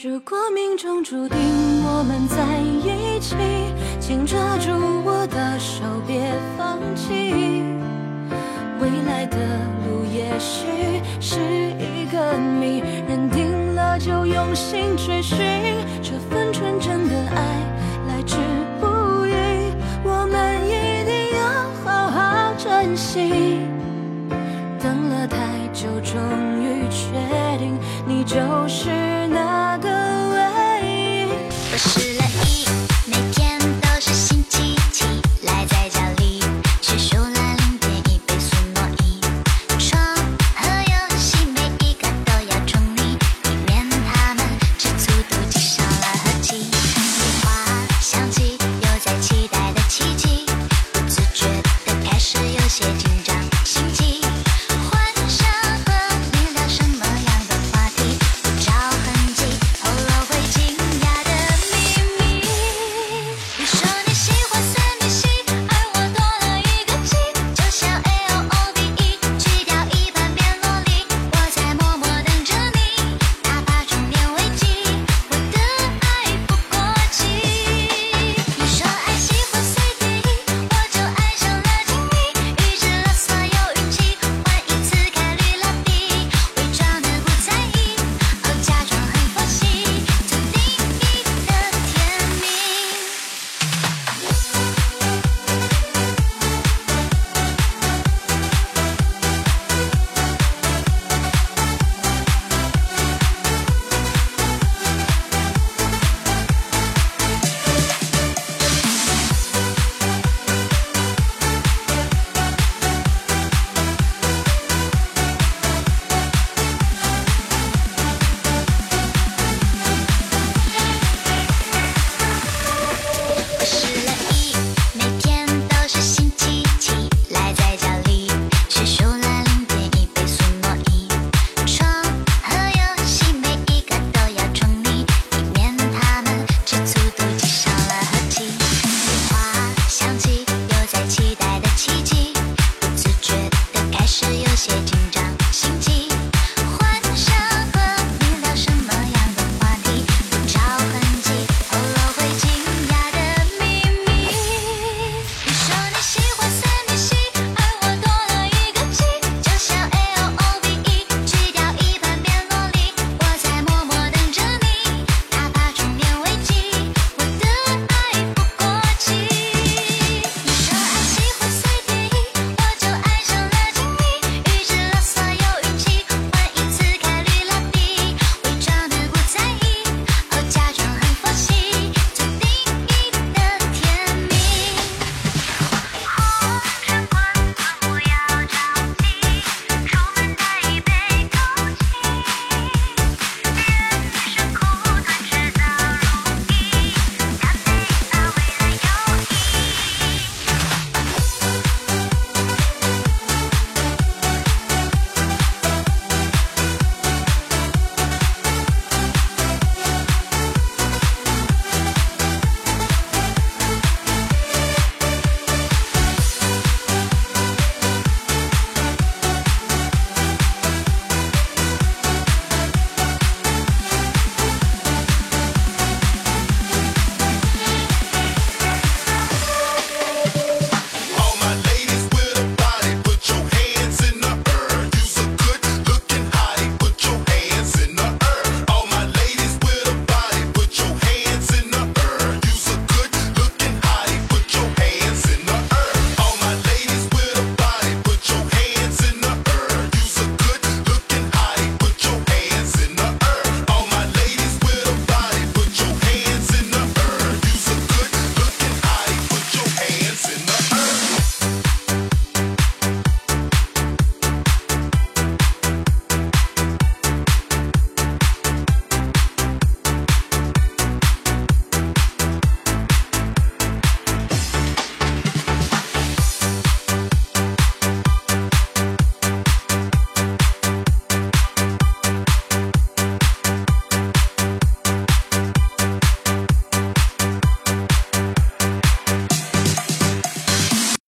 如果命中注定我们在一起，请抓住我的手，别放弃。未来的路也许是一个谜，认定了就用心追寻，这份纯真的爱来之不易，我们一定要好好珍惜。等了太久，终于确定你就是那个唯一。